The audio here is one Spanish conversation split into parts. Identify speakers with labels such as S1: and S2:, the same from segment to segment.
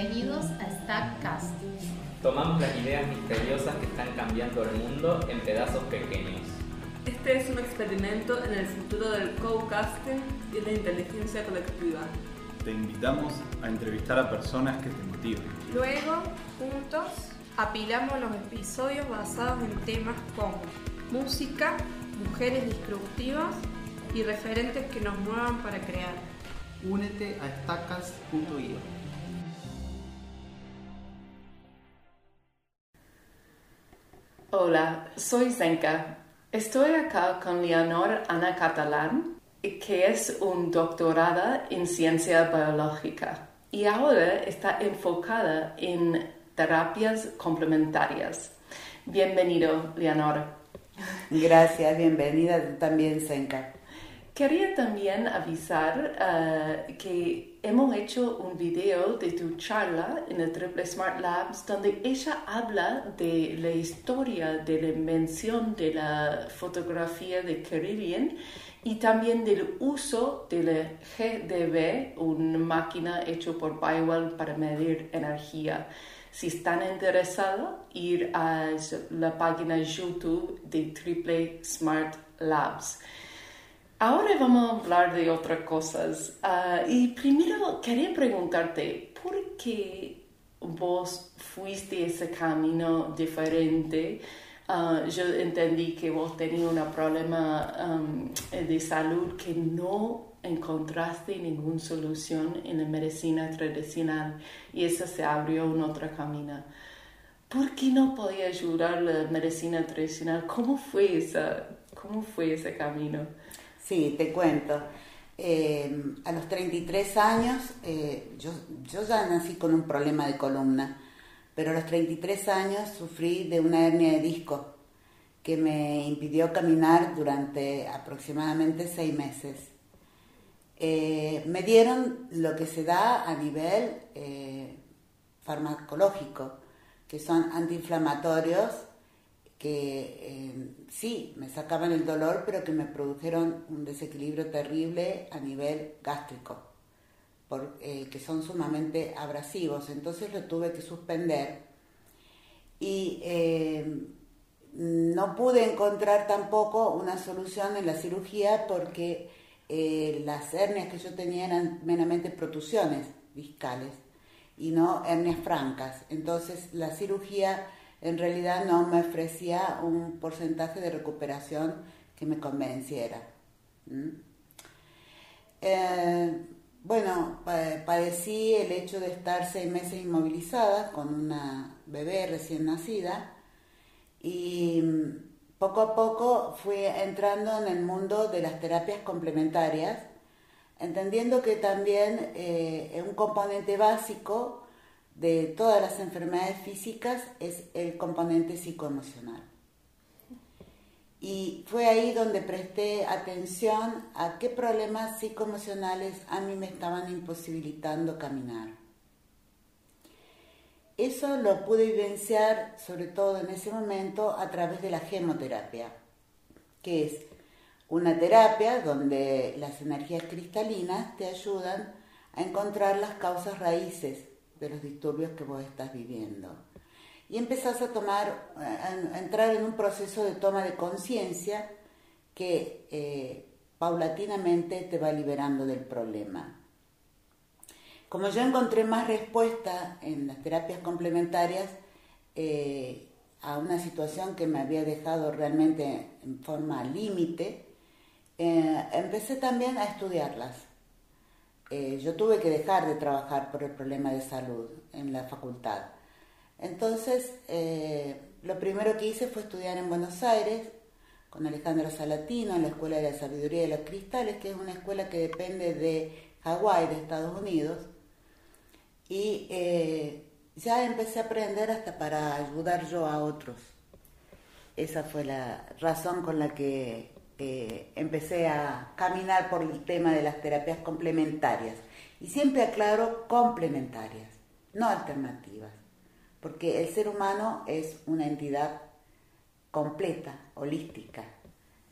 S1: Bienvenidos a Stackcast.
S2: Tomamos las ideas misteriosas que están cambiando el mundo en pedazos pequeños.
S3: Este es un experimento en el futuro del co-casting y la inteligencia colectiva.
S4: Te invitamos a entrevistar a personas que te motiven.
S5: Luego, juntos, apilamos los episodios basados en temas como música, mujeres disruptivas y referentes que nos muevan para crear.
S6: Únete a estacas.io.
S7: Hola, soy Zenka. Estoy acá con Leonor Ana Catalán, que es un doctorada en ciencia biológica y ahora está enfocada en terapias complementarias. Bienvenido, Leonor.
S8: Gracias, bienvenida también, Senka.
S7: Quería también avisar uh, que hemos hecho un video de tu charla en el Triple Smart Labs donde ella habla de la historia de la invención de la fotografía de Carillion y también del uso de la GDB, una máquina hecha por Bywell para medir energía. Si están interesados, ir a la página YouTube de Triple Smart Labs. Ahora vamos a hablar de otras cosas. Ah, y primero quería preguntarte, ¿por qué vos fuiste ese camino diferente? Ah, yo entendí que vos tenías un problema de salud que no encontraste ninguna solución en la medicina tradicional y esa se abrió en otro camino. ¿Por qué no podía ayudar la medicina tradicional? ¿Cómo fue, esa, cómo fue ese camino?
S8: Sí, te cuento. Eh, a los 33 años, eh, yo, yo ya nací con un problema de columna, pero a los 33 años sufrí de una hernia de disco que me impidió caminar durante aproximadamente seis meses. Eh, me dieron lo que se da a nivel farmacológico, que son antiinflamatorios que eh, sí, me sacaban el dolor, pero que me produjeron un desequilibrio terrible a nivel gástrico, por, eh, que son sumamente abrasivos. Entonces lo tuve que suspender y eh, no pude encontrar tampoco una solución en la cirugía porque las hernias que yo tenía eran meramente protusiones discales y no hernias francas. Entonces la cirugía en realidad no me ofrecía un porcentaje de recuperación que me convenciera. Eh, bueno, padecí el hecho de estar seis meses inmovilizada con una bebé recién nacida y mm, poco a poco fui entrando en el mundo de las terapias complementarias, entendiendo que también eh, un componente básico de todas las enfermedades físicas es el componente psicoemocional. Y fue ahí donde presté atención a qué problemas psicoemocionales a mí me estaban imposibilitando caminar. Eso lo pude vivenciar sobre todo en ese momento a través de la gemoterapia, que es una terapia donde las energías cristalinas te ayudan a encontrar las causas raíces de los disturbios que vos estás viviendo. Y empezás a tomar, a, entrar en un proceso de toma de conciencia que eh, paulatinamente te va liberando del problema. Como yo encontré más respuesta en las terapias complementarias eh, a una situación que me había dejado realmente en forma límite, eh, empecé también a estudiarlas eh, yo tuve que dejar de trabajar por el problema de salud en la facultad. Entonces, eh, lo primero que hice fue estudiar en Buenos Aires con Alejandro Salatino en la Escuela de la Sabiduría de los Cristales, que es una escuela que depende de Hawái, de Estados Unidos. Y eh, ya empecé a aprender hasta para ayudar yo a otros. Esa fue la razón con la que eh, empecé a caminar por el tema de las terapias complementarias. Y siempre aclaro complementarias, no alternativas, porque el ser humano es una entidad completa, holística.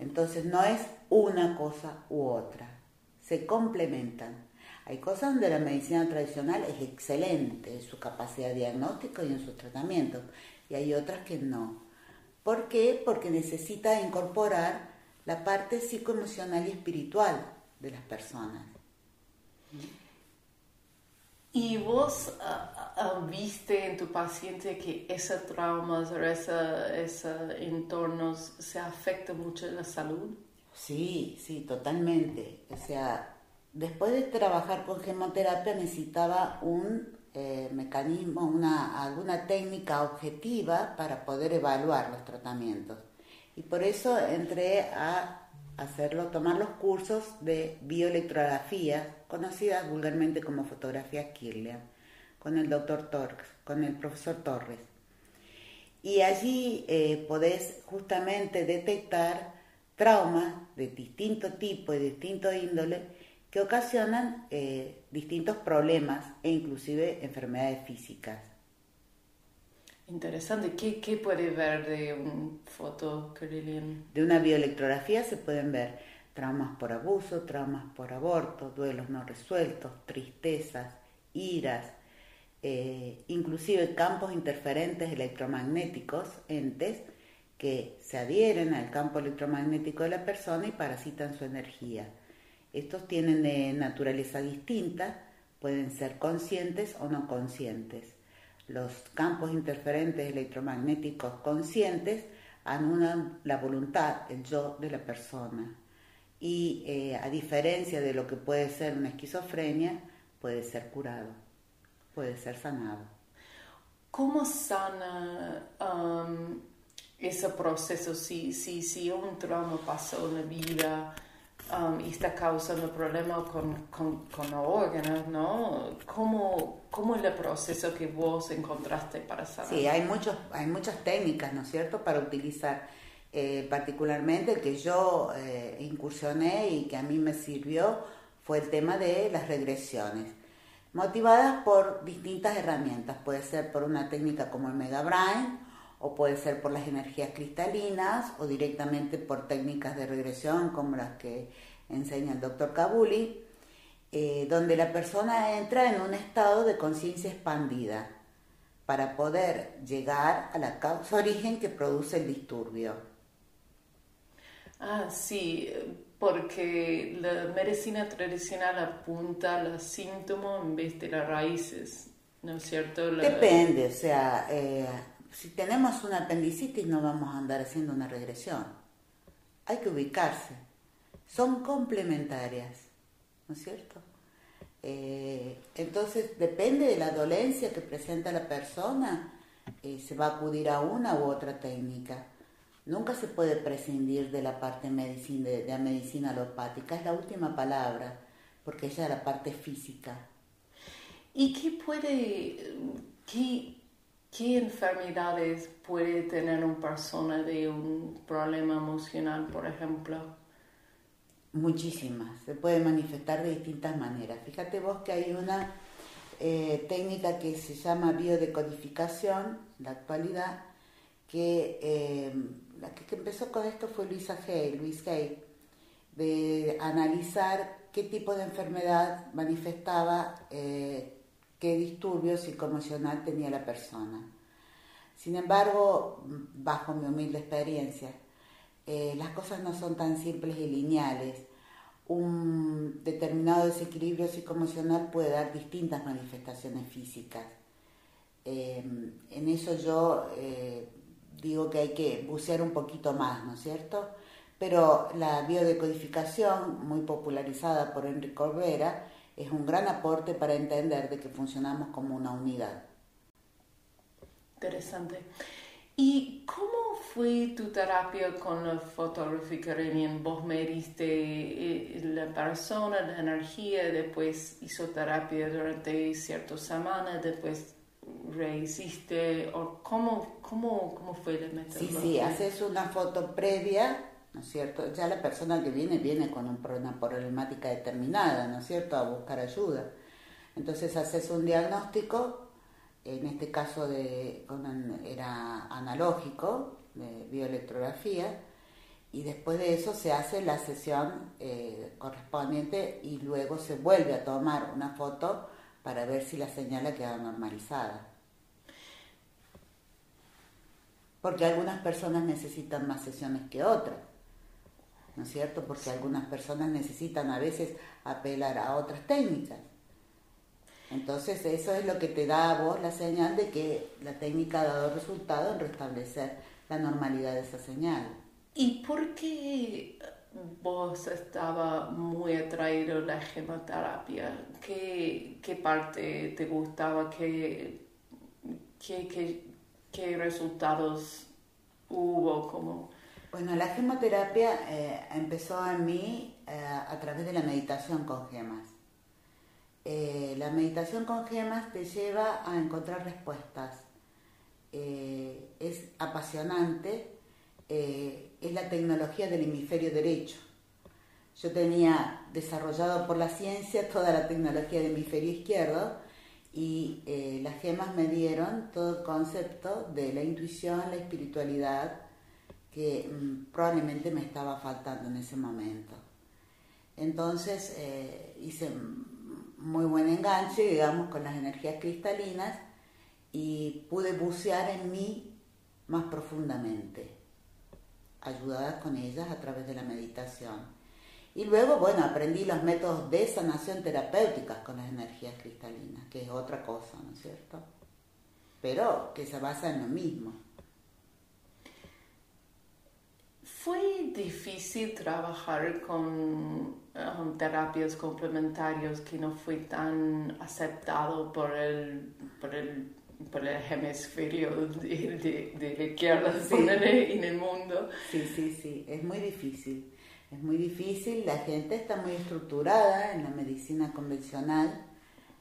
S8: Entonces no es una cosa u otra, se complementan. Hay cosas donde la medicina tradicional es excelente en su capacidad diagnóstica y en sus tratamientos, y hay otras que no. ¿Por qué? Porque necesita incorporar la parte psicoemocional y espiritual de las personas.
S7: ¿Y vos ah, ah, viste en tu paciente que esos traumas o esos entornos se afectan mucho en la salud?
S8: Sí, sí, totalmente. O sea, después de trabajar con gemoterapia necesitaba un eh, mecanismo, una, alguna técnica objetiva para poder evaluar los tratamientos. Y por eso entré a hacerlo, tomar los cursos de bioelectrografía, conocidas vulgarmente como fotografía Kirlian, con el doctor Torres, con el profesor Torres. Y allí eh, podés justamente detectar traumas de distinto tipo y distinto índole que ocasionan eh, distintos problemas e inclusive enfermedades físicas.
S7: Interesante. ¿Qué, qué puede ver de un foto,
S8: De una bioelectrografía se pueden ver traumas por abuso, traumas por aborto, duelos no resueltos, tristezas, iras, eh, inclusive campos interferentes electromagnéticos, entes que se adhieren al campo electromagnético de la persona y parasitan su energía. Estos tienen de naturaleza distinta, pueden ser conscientes o no conscientes. Los campos interferentes electromagnéticos conscientes anulan la voluntad, el yo de la persona. Y eh, a diferencia de lo que puede ser una esquizofrenia, puede ser curado, puede ser sanado.
S7: ¿Cómo sana um, ese proceso si, si, si un trauma pasó en la vida? Um, y está causando problemas con, con, con, los órganos, ¿no? ¿Cómo, ¿Cómo, es el proceso que vos encontraste para sanar?
S8: Sí, hay, muchos, hay muchas técnicas, ¿no es cierto?, para utilizar. Eh, particularmente que yo eh, incursioné y que a mí me sirvió fue el tema de las regresiones, motivadas por distintas herramientas. Puede ser por una técnica como el Mega Brain, o puede ser por las energías cristalinas o directamente por técnicas de regresión como las que enseña el doctor Kabuli, eh, donde la persona entra en un estado de conciencia expandida para poder llegar a la causa origen que produce el disturbio.
S7: Ah, sí, porque la medicina tradicional apunta a los síntomas en vez de las raíces, ¿no es cierto?
S8: Depende, o sea, eh, si tenemos una apendicitis no vamos a andar haciendo una regresión. Hay que ubicarse. Son complementarias, ¿no es cierto? Eh, entonces, depende de la dolencia que presenta la persona, eh, se va a acudir a una u otra técnica. Nunca se puede prescindir de la parte medicina, de, la medicina alopática, es la última palabra, porque ella es la parte física.
S7: ¿Y qué puede, qué, ¿Qué enfermedades puede tener una persona de un problema emocional, por ejemplo?
S8: Muchísimas, se puede manifestar de distintas maneras. Fíjate vos que hay una eh, técnica que se llama biodecodificación, la actualidad, que eh, la que, empezó con esto fue Luisa Hay, Luis Hay, de analizar qué tipo de enfermedad manifestaba eh, qué disturbio psicoemocional tenía la persona. Sin embargo, bajo mi humilde experiencia, eh, las cosas no son tan simples y lineales. Un determinado desequilibrio psicoemocional puede dar distintas manifestaciones físicas. Em, en eso yo eh, digo que hay que bucear un poquito más, ¿no es cierto? Pero la biodecodificación, muy popularizada por Enrique Corbera, es un gran aporte para entender de que funcionamos como una unidad.
S7: Interesante. ¿Y cómo fue tu terapia con la fotografía Renian? Vos mediste eh, la persona, la energía, después hizo terapia durante ciertas semanas, después rehiciste, o cómo, cómo, cómo fue la
S8: metodología? Sí, sí, haces una foto previa ¿no es cierto? Ya la persona que viene viene con una problemática determinada, ¿no es cierto?, a buscar ayuda. Entonces haces un diagnóstico, en este caso de, era analógico, de bioelectrografía, y después de eso se hace la sesión eh, correspondiente y luego se vuelve a tomar una foto para ver si la señal ha quedado normalizada. Porque algunas personas necesitan más sesiones que otras, ¿no es cierto? Porque algunas personas necesitan a veces apelar a otras técnicas. Entonces eso es lo que te da a vos la señal de que la técnica ha dado resultado en restablecer la normalidad de esa señal.
S7: ¿Y por qué vos estaba muy atraído a la gemoterapia? ¿Qué, qué parte te gustaba? ¿Qué, qué, qué, qué resultados hubo? Como...
S8: Bueno, la gemoterapia eh, empezó en mí eh, a través de la meditación con gemas. Eh, la meditación con gemas te lleva a encontrar respuestas. es apasionante eh, es la tecnología del hemisferio derecho. Yo tenía desarrollado por la ciencia toda la tecnología del hemisferio izquierdo y eh, las gemas me dieron todo el concepto de la intuición, la espiritualidad que mm, probablemente me estaba faltando en ese momento. Entonces eh, hice muy buen enganche, digamos, con las energías cristalinas y pude bucear en mí más profundamente ayudadas con ellas a través de la meditación. Y luego, bueno, aprendí los métodos de sanación terapéutica con las energías cristalinas, que es otra cosa, ¿no es cierto? Pero que se basa en lo mismo.
S7: ¿Fue difícil trabajar con terapias complementarias que no fue tan aceptado por el, por el por el hemisferio de, de, la izquierda en el mundo.
S8: Sí, sí, sí, es muy difícil. Es muy difícil, la gente está muy estructurada en la medicina convencional,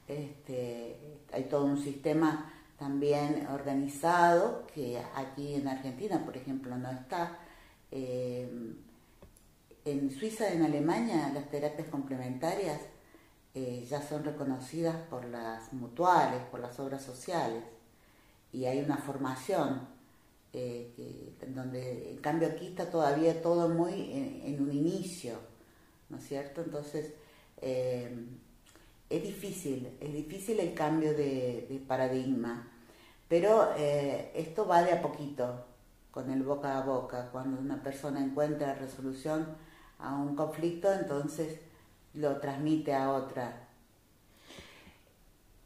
S8: este, hay todo un sistema también organizado que aquí en Argentina, por ejemplo, no está. Eh, en Suiza, en Alemania, las terapias complementarias eh, ya son reconocidas por las mutuales, por las obras sociales, y hay una formación, eh, donde en cambio aquí está todavía todo muy en, un inicio, ¿no es cierto? Entonces, eh, es difícil, es difícil el cambio de, paradigma, pero esto va de a poquito, con el boca a boca, cuando una persona encuentra resolución a un conflicto, entonces lo transmite a otra.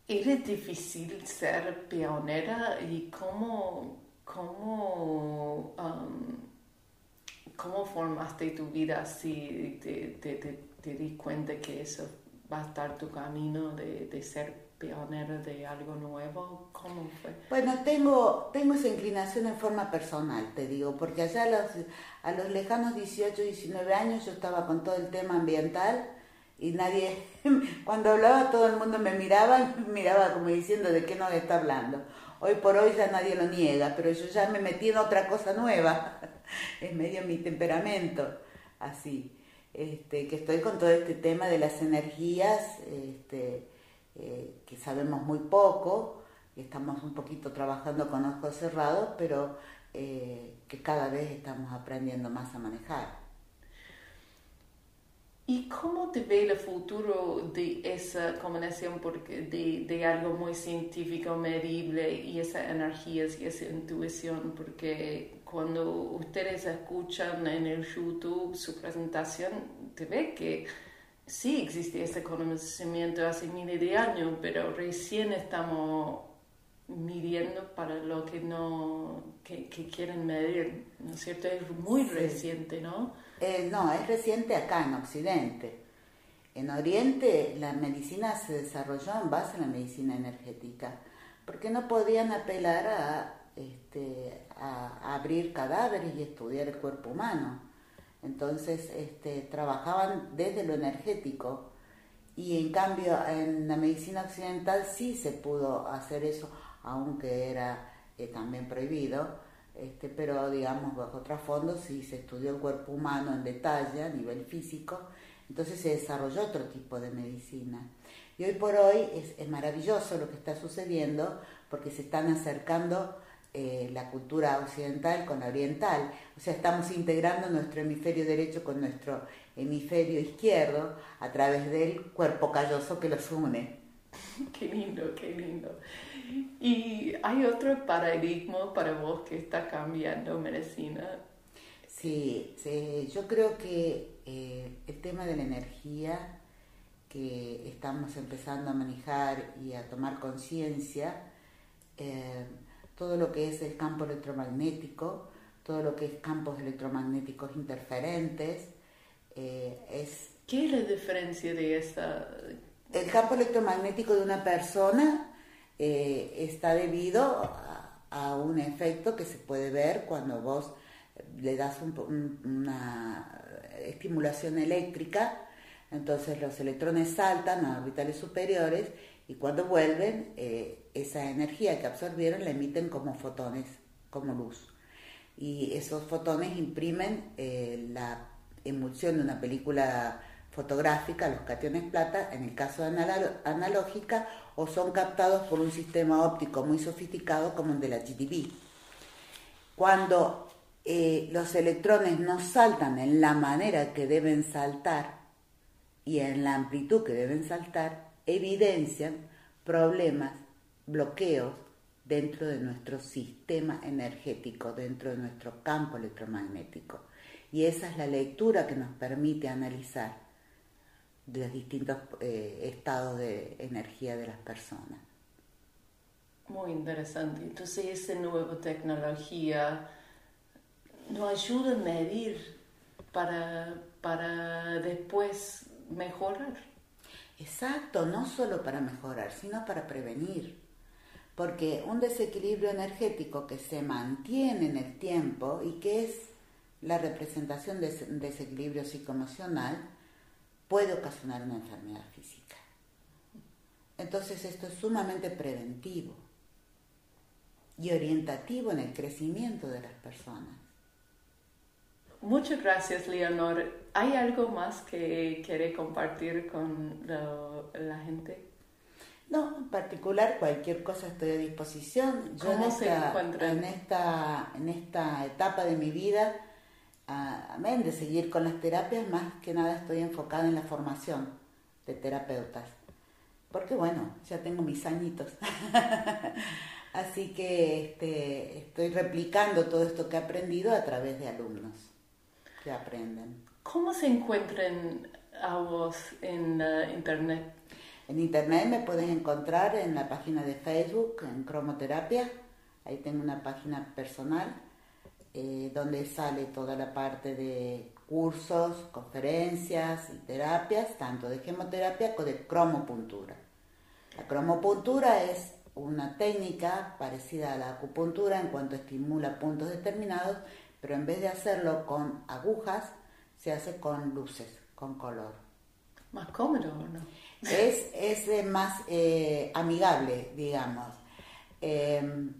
S7: ¿Era difícil ser pionera y cómo, cómo, um, cómo formaste tu vida si te, te, te, di cuenta que eso va a estar tu camino de, de ser pionera de algo nuevo? ¿Cómo fue?
S8: Bueno, tengo, tengo esa inclinación en forma personal, te digo, porque allá a los, a los lejanos 18, 19 años yo estaba con todo el tema ambiental y nadie, cuando hablaba todo el mundo me miraba y me miraba como diciendo de qué nos está hablando. Hoy por hoy ya nadie lo niega, pero yo ya me metí en otra cosa nueva, es medio mi temperamento, así, este, que estoy con todo este tema de las energías, este, eh, que sabemos muy poco, estamos un poquito trabajando con ojos cerrados, pero eh, que cada vez estamos aprendiendo más a manejar.
S7: ¿Y cómo te ve el futuro de esa combinación porque de, de, algo muy científico, medible y esa energía y esa intuición? Porque cuando ustedes escuchan en el YouTube su presentación, te ve que sí existe ese conocimiento hace miles de años, pero recién estamos midiendo para lo que no que, quieren medir, ¿no es cierto? Es muy reciente, ¿no?
S8: Eh, no, es reciente acá en Occidente. En Oriente la medicina se desarrolló en base a la medicina energética, porque no podían apelar a, este, a, abrir cadáveres y estudiar el cuerpo humano. Entonces este, trabajaban desde lo energético. Y en cambio en la medicina occidental sí se pudo hacer eso, aunque era eh, también prohibido. Este, pero digamos bajo trasfondo si se estudió el cuerpo humano en detalle a nivel físico, entonces se desarrolló otro tipo de medicina. Y hoy por hoy es, maravilloso lo que está sucediendo porque se están acercando eh, la cultura occidental con la oriental. O sea, estamos integrando nuestro hemisferio derecho con nuestro hemisferio izquierdo a través del cuerpo calloso que los une.
S7: Qué lindo, qué lindo. ¿Y hay otro paradigma para vos que está cambiando medicina?
S8: Sí, sí yo creo que eh, el tema de la energía que estamos empezando a manejar y a tomar conciencia, eh, todo lo que es el campo electromagnético, todo lo que es campos electromagnéticos interferentes, eh, es...
S7: ¿Qué es la diferencia de esa?
S8: El campo electromagnético de una persona eh, está debido a, un efecto que se puede ver cuando vos le das una estimulación eléctrica, entonces los electrones saltan a orbitales superiores y cuando vuelven, eh, esa energía que absorbieron la emiten como fotones, como luz. Y esos fotones imprimen eh, la emulsión de una película fotográfica, los cationes plata, en el caso de analógica, o son captados por un sistema óptico muy sofisticado como el de la GTV. Cuando eh, los electrones no saltan en la manera que deben saltar y en la amplitud que deben saltar, evidencian problemas, bloqueos dentro de nuestro sistema energético, dentro de nuestro campo electromagnético. Y esa es la lectura que nos permite analizar los distintos eh, estados de energía de las personas.
S7: Muy interesante. Entonces esa nueva tecnología nos ayuda a medir para, para después mejorar.
S8: Exacto, no solo para mejorar, sino para prevenir. Porque un desequilibrio energético que se mantiene en el tiempo y que es la representación de un desequilibrio psicoemocional puede ocasionar una enfermedad física. Entonces esto es sumamente preventivo y orientativo en el crecimiento de las personas.
S7: Muchas gracias, Leonor. ¿Hay algo más que quiere compartir con la gente?
S8: No, en particular cualquier cosa estoy a disposición.
S7: Yo ¿Cómo se
S8: En esta, en esta etapa de mi vida, amén, de seguir con las terapias, más que nada estoy enfocada en la formación de terapeutas. Porque bueno, ya tengo mis añitos. Así que este, estoy replicando todo esto que he aprendido a través de alumnos que aprenden.
S7: ¿Cómo se encuentran a vos en uh, Internet?
S8: En Internet me pueden encontrar en la página de Facebook, en Cromoterapia. Ahí tengo una página personal eh, donde sale toda la parte de cursos, conferencias y terapias, tanto de gemoterapia como de cromopuntura. La cromopuntura es una técnica parecida a la acupuntura en cuanto estimula puntos determinados pero en vez de hacerlo con agujas, se hace con luces, con color.
S7: Más cómodo, ¿no?
S8: Es, es eh, más eh, amigable, digamos. Em,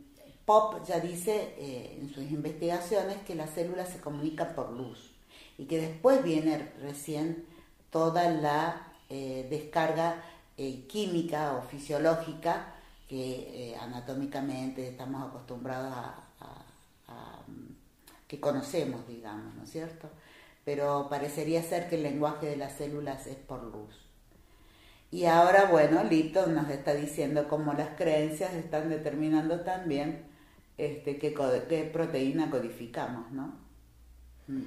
S8: Pop ya dice eh, en sus investigaciones que las células se comunican por luz y que después viene recién toda la descarga química o fisiológica que anatómicamente estamos acostumbrados a que conocemos, digamos, ¿no es cierto? Pero parecería ser que el lenguaje de las células es por luz. Y ahora, bueno, Lipton nos está diciendo cómo las creencias están determinando también este, qué, proteína codificamos, ¿no? Mm.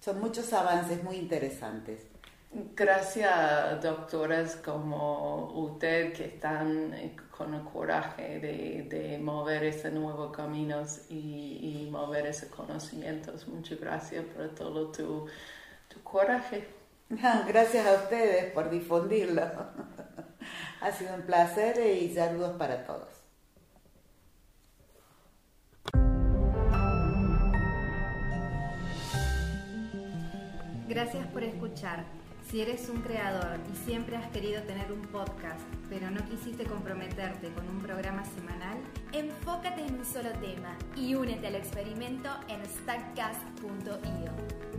S8: Son muchos avances muy interesantes.
S7: Gracias, doctoras como usted que están eh, con el coraje de, mover esos nuevos caminos y, mover esos conocimientos. Muchas gracias por todo tu, tu coraje.
S8: Gracias a ustedes por difundirlo. Ha sido un placer y saludos para todos.
S1: Gracias por escuchar. Si eres un creador y siempre has querido tener un podcast, pero no quisiste comprometerte con un programa semanal,
S9: enfócate en un solo tema y únete al experimento en stackcast.io.